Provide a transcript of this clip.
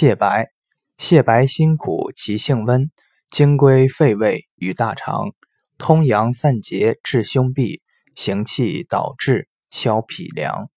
泻白，泻白辛苦，其性温，经归肺胃与大肠，通阳散结，治胸痹，行气导滞，消脾凉。